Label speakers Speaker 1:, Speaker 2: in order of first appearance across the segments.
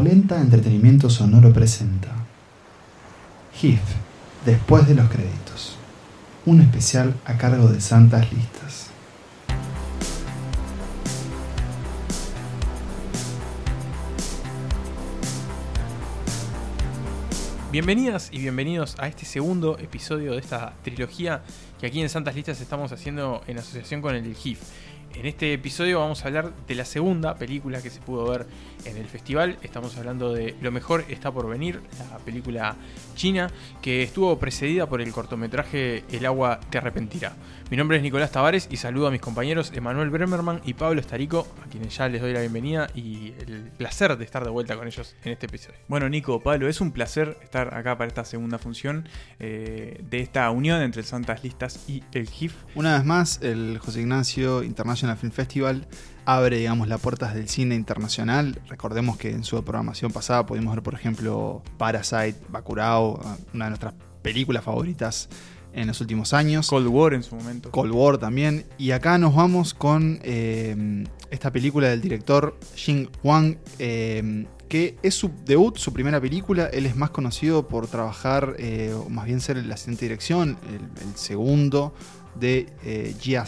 Speaker 1: Polenta Entretenimiento Sonoro presenta GIF, después de los créditos. Un especial a cargo de Santas Listas.
Speaker 2: Bienvenidas y bienvenidos a este segundo episodio de esta trilogía que aquí en Santas Listas estamos haciendo en asociación con el GIF. En este episodio vamos a hablar de la segunda película que se pudo ver en el festival. Estamos hablando de Lo mejor está por venir, la película china que estuvo precedida por el cortometraje El agua te arrepentirá. Mi nombre es Nicolás Tavares y saludo a mis compañeros Emanuel Bremerman y Pablo Estarico, a quienes ya les doy la bienvenida y el placer de estar de vuelta con ellos en este episodio.
Speaker 3: Bueno, Nico, Pablo, es un placer estar acá para esta segunda función eh, de esta unión entre Santas Listas y el GIF.
Speaker 1: Una vez más, el José Ignacio International Film Festival abre, digamos, las puertas del cine internacional. Recordemos que en su programación pasada pudimos ver, por ejemplo, Parasite, Bacurau, una de nuestras películas favoritas en los últimos años.
Speaker 3: Cold War en su momento.
Speaker 1: Cold War también. Y acá nos vamos con eh, esta película del director Jing Wang, eh, que es su debut, su primera película. Él es más conocido por trabajar, eh, o más bien ser el asistente de dirección, el, segundo de eh, Jia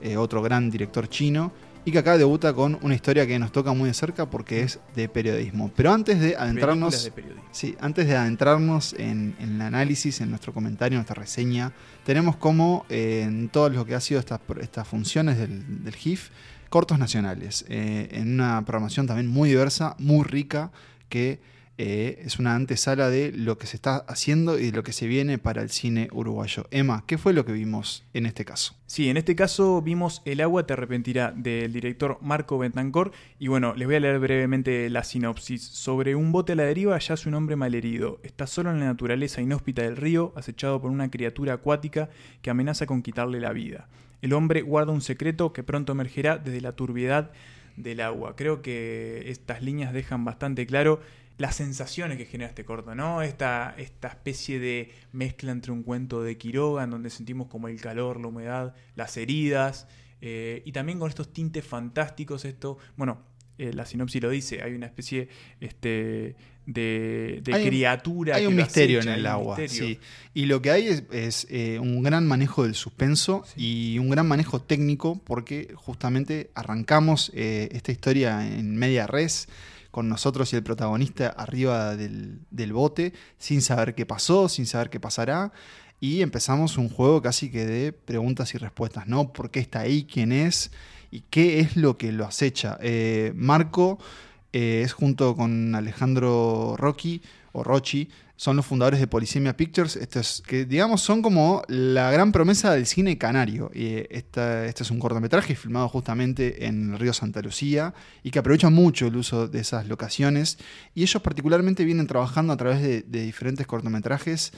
Speaker 1: Sanke, otro gran director chino y que acá debuta con una historia que nos toca muy de cerca porque es de periodismo. Pero antes de adentrarnos, sí, antes de adentrarnos en, el análisis, en nuestro comentario, en nuestra reseña, tenemos como eh, en todo lo que ha sido estas, estas funciones del, del GIF, cortos nacionales, eh, en una programación también muy diversa, muy rica, que eh, es una antesala de lo que se está haciendo y de lo que se viene para el cine uruguayo. Emma, ¿qué fue lo que vimos en este caso?
Speaker 3: Sí, en este caso vimos El agua te arrepentirá del director Marco Bentancor y bueno, les voy a leer brevemente la sinopsis. Sobre un bote a la deriva yace un hombre malherido. Está solo en la naturaleza inhóspita del río, acechado por una criatura acuática que amenaza con quitarle la vida. El hombre guarda un secreto que pronto emergerá desde la turbiedad del agua. Creo que estas líneas dejan bastante claro las sensaciones que genera este corto, ¿no? Esta, esta especie de mezcla entre un cuento de Quiroga, en donde sentimos como el calor, la humedad, las heridas, eh, y también con estos tintes fantásticos, esto, bueno, eh, la sinopsis lo dice, hay una especie este, de, criatura.
Speaker 1: hay un misterio en el agua, sí. Y lo que hay es, eh, un gran manejo del suspenso y un gran manejo técnico, porque justamente arrancamos esta historia en media res con nosotros y el protagonista arriba del, bote, sin saber qué pasó, sin saber qué pasará. Y empezamos un juego casi que de preguntas y respuestas, ¿no? ¿Por qué está ahí? ¿Quién es? ¿Y qué es lo que lo acecha? Eh, Marco eh, es junto con Alejandro Rocky o Rochi, son los fundadores de Polisemia Pictures, estos, que digamos son como la gran promesa del cine canario. Y este es un cortometraje filmado justamente en el río Santa Lucía y que aprovecha mucho el uso de esas locaciones. Y ellos particularmente vienen trabajando a través de, diferentes cortometrajes.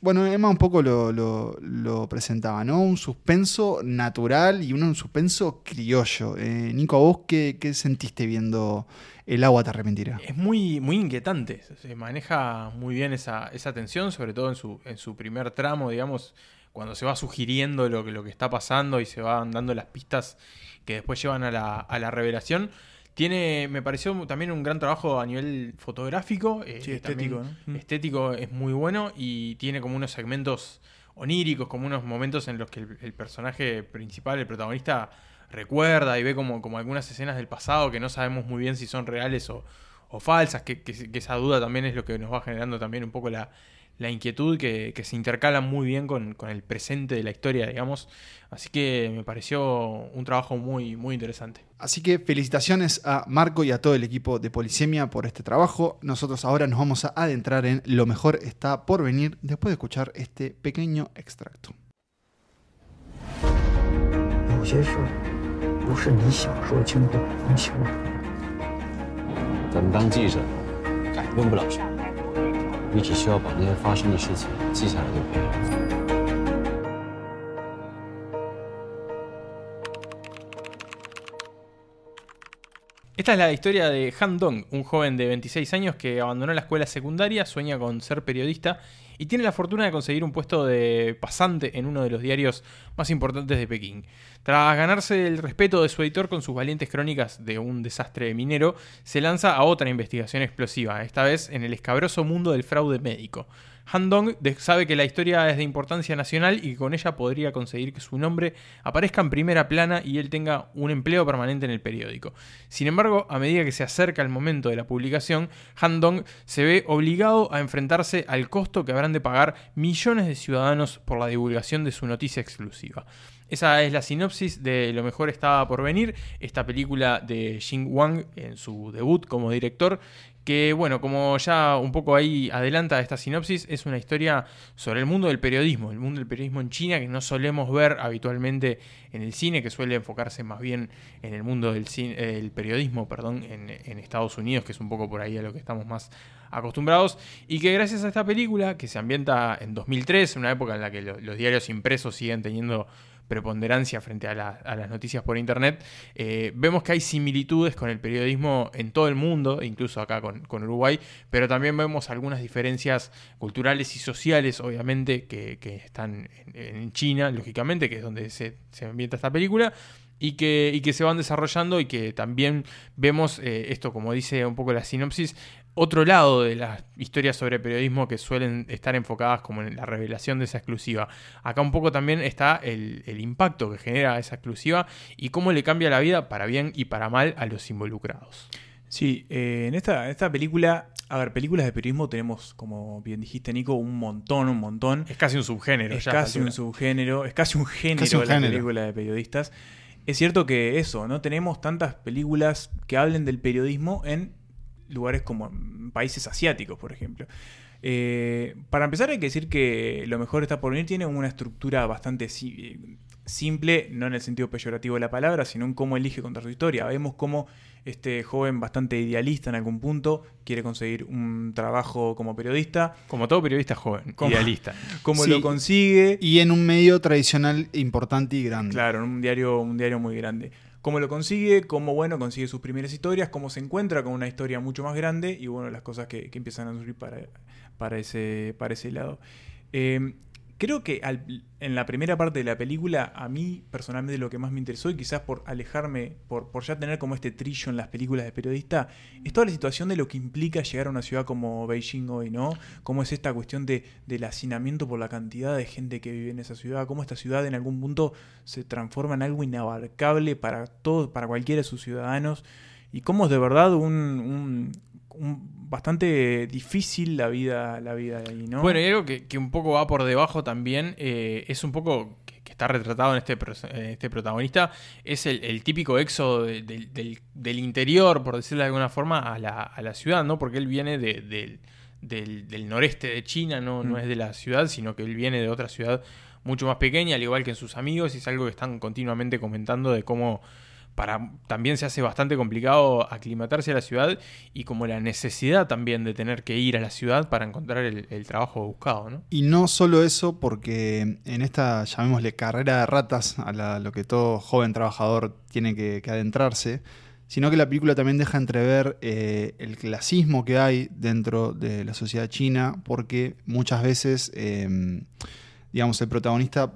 Speaker 1: Bueno, Emma un poco lo, presentaba, ¿no? Un suspenso natural y un suspenso criollo. Eh, Nico, ¿a vos qué, qué sentiste viendo el agua te arrepentirá.
Speaker 2: Es muy, muy inquietante, se maneja muy bien esa, esa tensión, sobre todo en su, en su primer tramo, digamos, cuando se va sugiriendo lo que, lo que está pasando y se van dando las pistas que después llevan a la, a la revelación. Tiene, me pareció también un gran trabajo a nivel fotográfico.
Speaker 3: Eh, estético.
Speaker 2: Mm. Estético es muy bueno y tiene como unos segmentos oníricos, como unos momentos en los que el personaje principal, el protagonista, recuerda y ve como, como algunas escenas del pasado que no sabemos muy bien si son reales o, falsas, que, esa duda también es lo que nos va generando también un poco la, inquietud que, se intercala muy bien con, el presente de la historia, digamos. Así que me pareció un trabajo muy, muy interesante.
Speaker 1: Así que felicitaciones a Marco y a todo el equipo de Polisemia por este trabajo. Nosotros ahora nos vamos a adentrar en Lo mejor está por venir después de escuchar este pequeño extracto. 不是你想说清楚能清楚。咱们当记者，改变不了什么， 你只需要把那些发生的事情记下来就可以了。
Speaker 2: Esta es la historia de Han Dong, un joven de 26 años que abandonó la escuela secundaria, sueña con ser periodista y tiene la fortuna de conseguir un puesto de pasante en uno de los diarios más importantes de Pekín. Tras ganarse el respeto de su editor con sus valientes crónicas de un desastre minero, se lanza a otra investigación explosiva, esta vez en el escabroso mundo del fraude médico. Han Dong sabe que la historia es de importancia nacional y que con ella podría conseguir que su nombre aparezca en primera plana y él tenga un empleo permanente en el periódico. Sin embargo, a medida que se acerca el momento de la publicación, Han Dong se ve obligado a enfrentarse al costo que habrán de pagar millones de ciudadanos por la divulgación de su noticia exclusiva. Esa es la sinopsis de Lo mejor estaba por venir, esta película de Jing Wang en su debut como director, que bueno, como ya un poco ahí adelanta esta sinopsis, es una historia sobre el mundo del periodismo, el mundo del periodismo en China que no solemos ver habitualmente en el cine, que suele enfocarse más bien en el mundo del el periodismo, perdón, en, Estados Unidos, que es un poco por ahí a lo que estamos más acostumbrados, y que gracias a esta película, que se ambienta en 2003, en una época en la que los diarios impresos siguen teniendo preponderancia frente a, las noticias por Internet, eh, vemos que hay similitudes con el periodismo en todo el mundo, incluso acá con, Uruguay, pero también vemos algunas diferencias culturales y sociales, obviamente, que, están en, China, lógicamente, que es donde se, ambienta esta película, y que, y que, se van desarrollando y que también vemos eh, esto, como dice un poco la sinopsis, otro lado de las historias sobre periodismo que suelen estar enfocadas como en la revelación de esa exclusiva. Acá un poco también está el, impacto que genera esa exclusiva y cómo le cambia la vida para bien y para mal a los involucrados.
Speaker 3: Sí, eh, en esta, esta película, a ver, películas de periodismo tenemos, como bien dijiste Nico, un montón, un montón.
Speaker 2: Es casi un subgénero.
Speaker 3: Es casi un subgénero, es casi un género de la película de periodistas. Es cierto que eso, no tenemos tantas películas que hablen del periodismo en lugares como países asiáticos, por ejemplo. Eh, para empezar hay que decir que lo mejor está por venir tiene una estructura bastante simple, no en el sentido peyorativo de la palabra, sino en cómo elige contar su historia. Vemos cómo este joven bastante idealista en algún punto quiere conseguir un trabajo como periodista.
Speaker 2: Como todo periodista joven, idealista.
Speaker 3: Cómo lo consigue.
Speaker 1: Y en un medio tradicional importante y grande.
Speaker 3: Claro, en un diario, un diario muy grande cómo lo consigue, cómo bueno consigue sus primeras historias, cómo se encuentra con una historia mucho más grande y bueno, las cosas que, empiezan a surgir para, para, ese, para ese lado. Eh, Creo que en la primera parte de la película, a mí personalmente lo que más me interesó, y quizás por alejarme, por, por ya tener como este trillo en las películas de periodista, es toda la situación de lo que implica llegar a una ciudad como Beijing hoy, ¿no? Cómo es esta cuestión de, del hacinamiento por la cantidad de gente que vive en esa ciudad, cómo esta ciudad en algún punto se transforma en algo inabarcable para todos, para cualquiera de sus ciudadanos, y cómo es de verdad un, bastante difícil la vida, la vida de ahí, ¿no?
Speaker 2: Bueno, y algo que, un poco va por debajo también, eh, es un poco que, está retratado en este, este protagonista, es el, típico éxodo del, interior, por decirlo de alguna forma, a la, ciudad, ¿no? Porque él viene del, noreste de China, ¿no? no mm. es de la ciudad, sino que él viene de otra ciudad mucho más pequeña, al igual que en sus amigos, y es algo que están continuamente comentando de cómo para, también se hace bastante complicado aclimatarse a la ciudad y como la necesidad también de tener que ir a la ciudad para encontrar el, trabajo buscado. ¿no?
Speaker 1: Y no solo eso, porque en esta, llamémosle, carrera de ratas, a lo que todo joven trabajador tiene que, adentrarse, sino que la película también deja entrever eh, el clasismo que hay dentro de la sociedad china, porque muchas veces, eh, digamos, el protagonista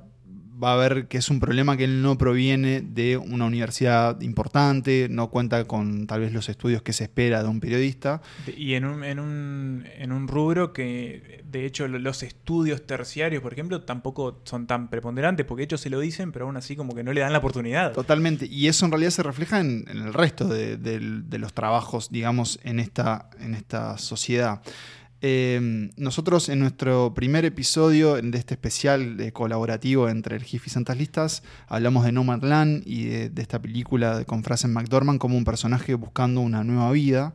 Speaker 1: va a ver que es un problema que él no proviene de una universidad importante, no cuenta con tal vez los estudios que se espera de un periodista.
Speaker 3: Y en un, en un, en un rubro que, de hecho, los estudios terciarios, por ejemplo, tampoco son tan preponderantes, porque ellos se lo dicen, pero aún así como que no le dan la oportunidad.
Speaker 1: Totalmente, y eso en realidad se refleja en, el resto de, de, los trabajos, digamos, en esta, en esta sociedad. Em, nosotros en nuestro primer episodio de este especial colaborativo entre el GIF y Santas Listas hablamos de Nomadland y de, esta película con Frasen McDormand como un personaje buscando una nueva vida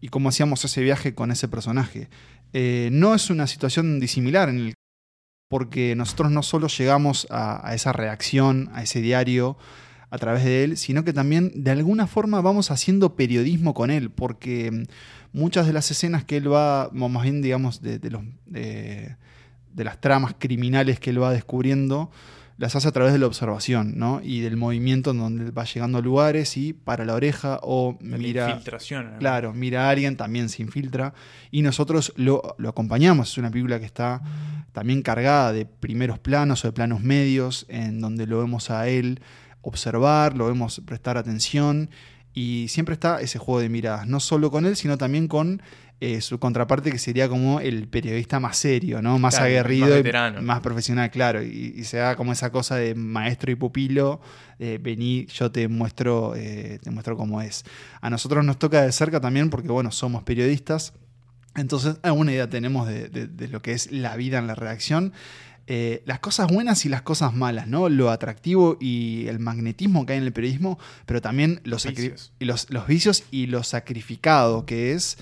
Speaker 1: y cómo hacíamos ese viaje con ese personaje. Eh, no es una situación disimilar en el porque nosotros no solo llegamos a, a esa reacción, a ese diario, a través de él, sino que también de alguna forma vamos haciendo periodismo con él, porque muchas de las escenas que él va, más bien digamos, de, los, de, las tramas criminales que él va descubriendo, las hace a través de la observación, ¿no? Y del movimiento en donde va llegando a lugares y para la oreja o mira...
Speaker 3: infiltración.
Speaker 1: Claro, mira a alguien, también se infiltra. Y nosotros lo, lo, acompañamos. Es una película que está también cargada de primeros planos o de planos medios, en donde lo vemos a él observar, lo vemos prestar atención. Y siempre está ese juego de miradas, no solo con él, sino también con eh, su contraparte que sería como el periodista más serio, ¿no? Más aguerrido,
Speaker 2: más,
Speaker 1: más, profesional, claro. Y, se da como esa cosa de maestro y pupilo, vení, yo te muestro, eh, te muestro cómo es. A nosotros nos toca de cerca también porque, bueno, somos periodistas. Entonces, alguna idea tenemos de, lo que es la vida en la redacción. Eh, las cosas buenas y las cosas malas, ¿no? Lo atractivo y el magnetismo que hay en el periodismo, pero también los los, los, vicios y lo sacrificado que es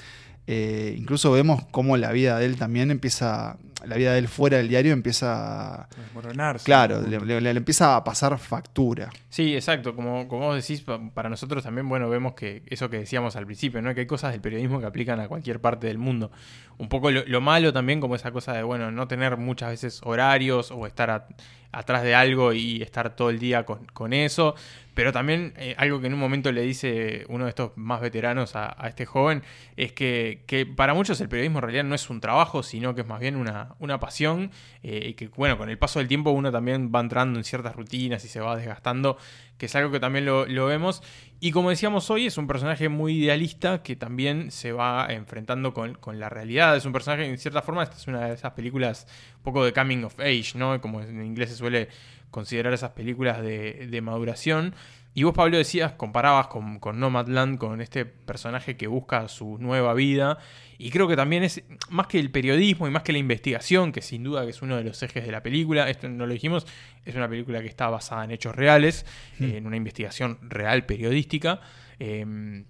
Speaker 1: eh, incluso vemos cómo la vida de él también empieza, la vida de él fuera del diario empieza
Speaker 3: a desmoronarse.
Speaker 1: Claro, le, empieza a pasar factura.
Speaker 2: Sí, exacto. Como, como vos decís, para nosotros también, bueno, vemos que eso que decíamos al principio, ¿no? Que hay cosas del periodismo que aplican a cualquier parte del mundo. Un poco lo, malo también, como esa cosa de, bueno, no tener muchas veces horarios o estar atrás de algo y estar todo el día con, con eso. Pero también eh, algo que en un momento le dice uno de estos más veteranos a, este joven es que, que, para muchos el periodismo en realidad no es un trabajo, sino que es más bien una, una pasión eh, y que bueno, con el paso del tiempo uno también va entrando en ciertas rutinas y se va desgastando, que es algo que también lo, vemos. Y como decíamos hoy, es un personaje muy idealista que también se va enfrentando con, con la realidad. Es un personaje, en cierta forma, esta es una de esas películas un poco de coming of age, ¿no? Como en inglés se suele considerar esas películas de, maduración. Y vos, Pablo, decías, comparabas con, con, Nomadland, con este personaje que busca su nueva vida. Y creo que también es, más que el periodismo y más que la investigación, que sin duda que es uno de los ejes de la película, esto no lo dijimos, es una película que está basada en hechos reales, hmm. en una investigación real periodística. Eh,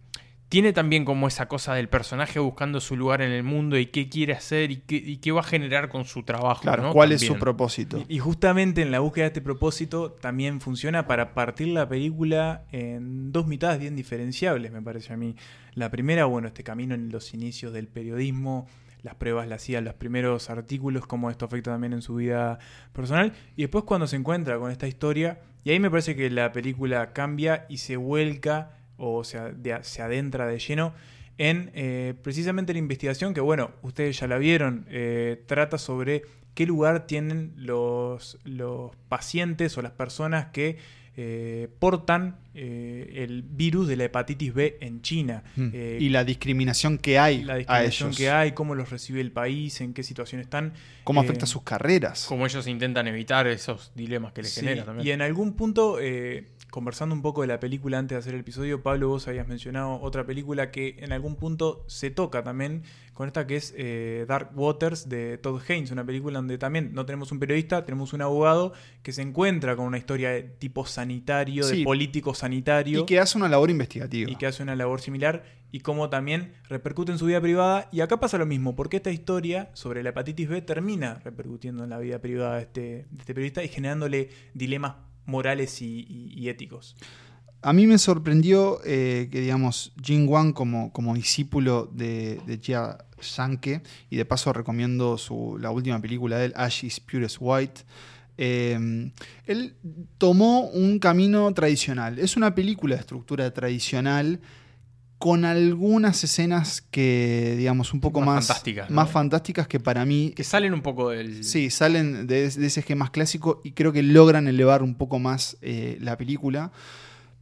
Speaker 2: tiene también como esa cosa del personaje buscando su lugar en el mundo y qué quiere hacer y qué, va a generar con su trabajo.
Speaker 1: Claro, cuál es su propósito.
Speaker 3: Y, justamente en la búsqueda de este propósito también funciona para partir la película en dos mitades bien diferenciables, me parece a mí. La primera, bueno, este camino en los inicios del periodismo, las pruebas las hacía, los primeros artículos, cómo esto afecta también en su vida personal. Y después cuando se encuentra con esta historia, y ahí me parece que la película cambia y se vuelca o se, se adentra de lleno en eh, precisamente la investigación que, bueno, ustedes ya la vieron, eh, trata sobre qué lugar tienen los, los pacientes o las personas que eh, portan el virus de la hepatitis B en China.
Speaker 1: Mm. y la discriminación que hay
Speaker 3: la discriminación que hay, cómo los recibe el país, en qué situación están.
Speaker 1: Cómo afecta sus carreras.
Speaker 2: Cómo ellos intentan evitar esos dilemas que les genera también.
Speaker 3: Y en algún punto conversando un poco de la película antes de hacer el episodio, Pablo, vos habías mencionado otra película que en algún punto se toca también con esta que es eh, Dark Waters de Todd Haynes, una película donde también no tenemos un periodista, tenemos un abogado que se encuentra con una historia de tipo sanitario, de político sanitario.
Speaker 1: Y que hace una labor investigativa.
Speaker 3: Y que hace una labor similar y cómo también repercute en su vida privada. Y acá pasa lo mismo, porque esta historia sobre la hepatitis B termina repercutiendo en la vida privada de este, de este periodista y generándole dilemas morales y, éticos.
Speaker 1: A mí me sorprendió eh, que, digamos, Jin Wang como, como discípulo de, de Jia Shanke, y de paso recomiendo su, la última película de él, Ash is Purest White, eh, él tomó un camino tradicional. Es una película de estructura tradicional con algunas escenas que, digamos, un poco más,
Speaker 2: fantásticas,
Speaker 1: más fantásticas que para mí...
Speaker 2: Que salen un poco del...
Speaker 1: Sí, salen de, ese esquema clásico y creo que logran elevar un poco más eh, la película.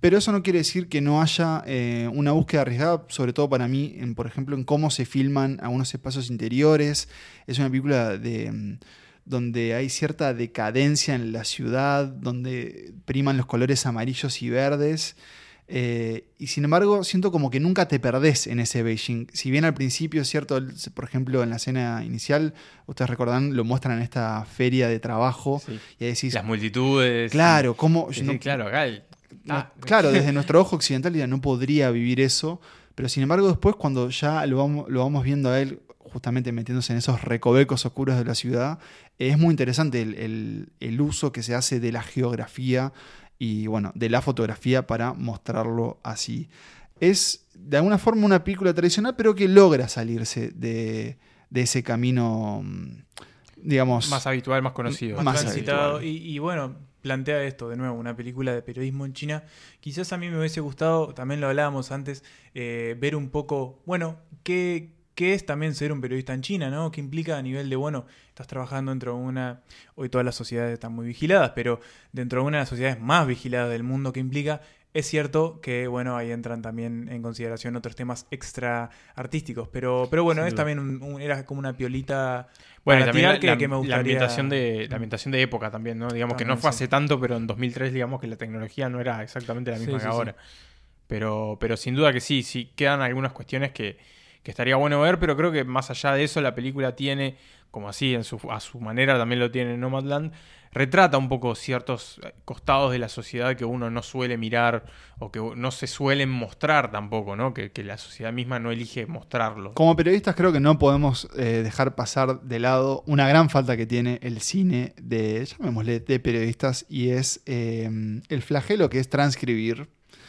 Speaker 1: Pero eso no quiere decir que no haya eh, una búsqueda arriesgada, sobre todo para mí, en, por ejemplo, en cómo se filman algunos espacios interiores. Es una película de mm, donde hay cierta decadencia en la ciudad, donde priman los colores amarillos y verdes. Eh, y sin embargo, siento como que nunca te perdés en ese Beijing. Si bien al principio, es cierto, por ejemplo, en la escena inicial, ustedes recordan, lo muestran en esta feria de trabajo. Y decís.
Speaker 2: Las multitudes.
Speaker 1: Claro, ¿cómo.?
Speaker 2: claro, acá
Speaker 1: ah. claro, desde nuestro ojo occidental ya no podría vivir eso. Pero sin embargo, después, cuando ya lo vamos, lo vamos viendo a él justamente metiéndose en esos recovecos oscuros de la ciudad, es muy interesante el, el uso que se hace de la geografía y bueno, de la fotografía para mostrarlo así. Es de alguna forma una película tradicional, pero que logra salirse de, ese camino, mm, digamos...
Speaker 2: Más habitual, más conocido.
Speaker 3: Más, transitado. Y, bueno, plantea esto, de nuevo, una película de periodismo en China. Quizás a mí me hubiese gustado, también lo hablábamos antes, eh, ver un poco, bueno, qué, qué es también ser un periodista en China, ¿no? ¿Qué implica a nivel de, bueno, estás trabajando dentro de una, hoy todas las sociedades están muy vigiladas, pero dentro de una de las sociedades más vigiladas del mundo, ¿qué implica? Es cierto que, bueno, ahí entran también en consideración otros temas extra artísticos, pero, pero bueno, es también era como una piolita
Speaker 2: bueno, también la, que, me gustaría... la, ambientación de, la ambientación de época también, ¿no? Digamos que no fue hace tanto, pero en 2003 digamos que la tecnología no era exactamente la misma que ahora. Pero, pero sin duda que sí, sí quedan algunas cuestiones que, que estaría bueno ver, pero creo que más allá de eso la película tiene, como así en su, a su manera también lo tiene Nomadland, retrata un poco ciertos eh, costados de la sociedad que uno no suele mirar o que no se suelen mostrar tampoco, ¿no? Que, la sociedad misma no elige mostrarlo.
Speaker 1: Como periodistas creo que no podemos eh, dejar pasar de lado una gran falta que tiene el cine de, llamémosle, de periodistas y es eh, el flagelo que es transcribir.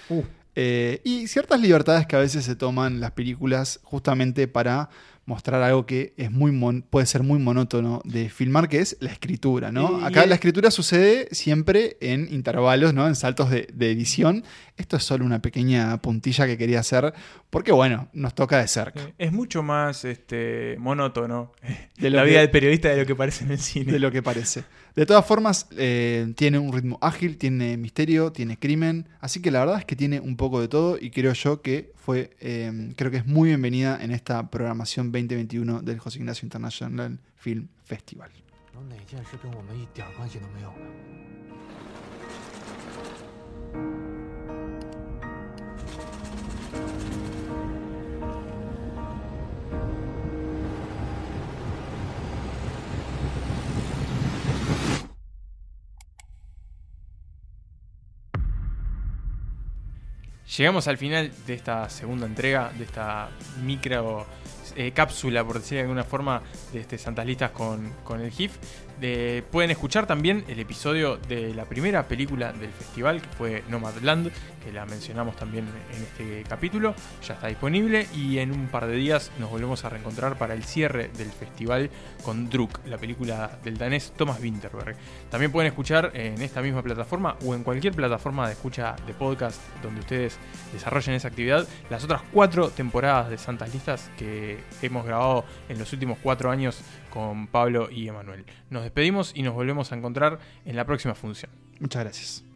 Speaker 1: Uh. Y ciertas libertades que a veces se toman las películas justamente para mostrar algo que es muy puede ser muy monótono de filmar, que es la escritura, ¿no? Acá la escritura sucede siempre en intervalos, ¿no? En saltos de, edición. Esto es solo una pequeña puntilla que quería hacer, porque bueno, nos toca de cerca.
Speaker 3: Es mucho más este, monótono de la vida del periodista de lo que parece en el cine.
Speaker 1: De lo que parece. De todas formas, eh, tiene un ritmo ágil, tiene misterio, tiene crimen, así que la verdad es que tiene un poco de todo y creo yo que fue, eh, creo que es muy bienvenida en esta programación 2021 del José Ignacio International Film Festival.
Speaker 2: Llegamos al final de esta segunda entrega, de esta micro eh, cápsula, por decir de alguna forma, de este Santas Listas con, con el GIF pueden escuchar también el episodio de la primera película del festival, que fue Nomadland, que la mencionamos también en este capítulo. Ya está disponible y en un par de días nos volvemos a reencontrar para el cierre del festival con Druk, la película del danés Thomas Winterberg. También pueden escuchar en esta misma plataforma o en cualquier plataforma de escucha de podcast donde ustedes desarrollen esa actividad las otras cuatro temporadas de Santas Listas que hemos grabado en los últimos cuatro años con Pablo y Emanuel. Nos despedimos y nos volvemos a encontrar en la próxima función.
Speaker 1: Muchas gracias.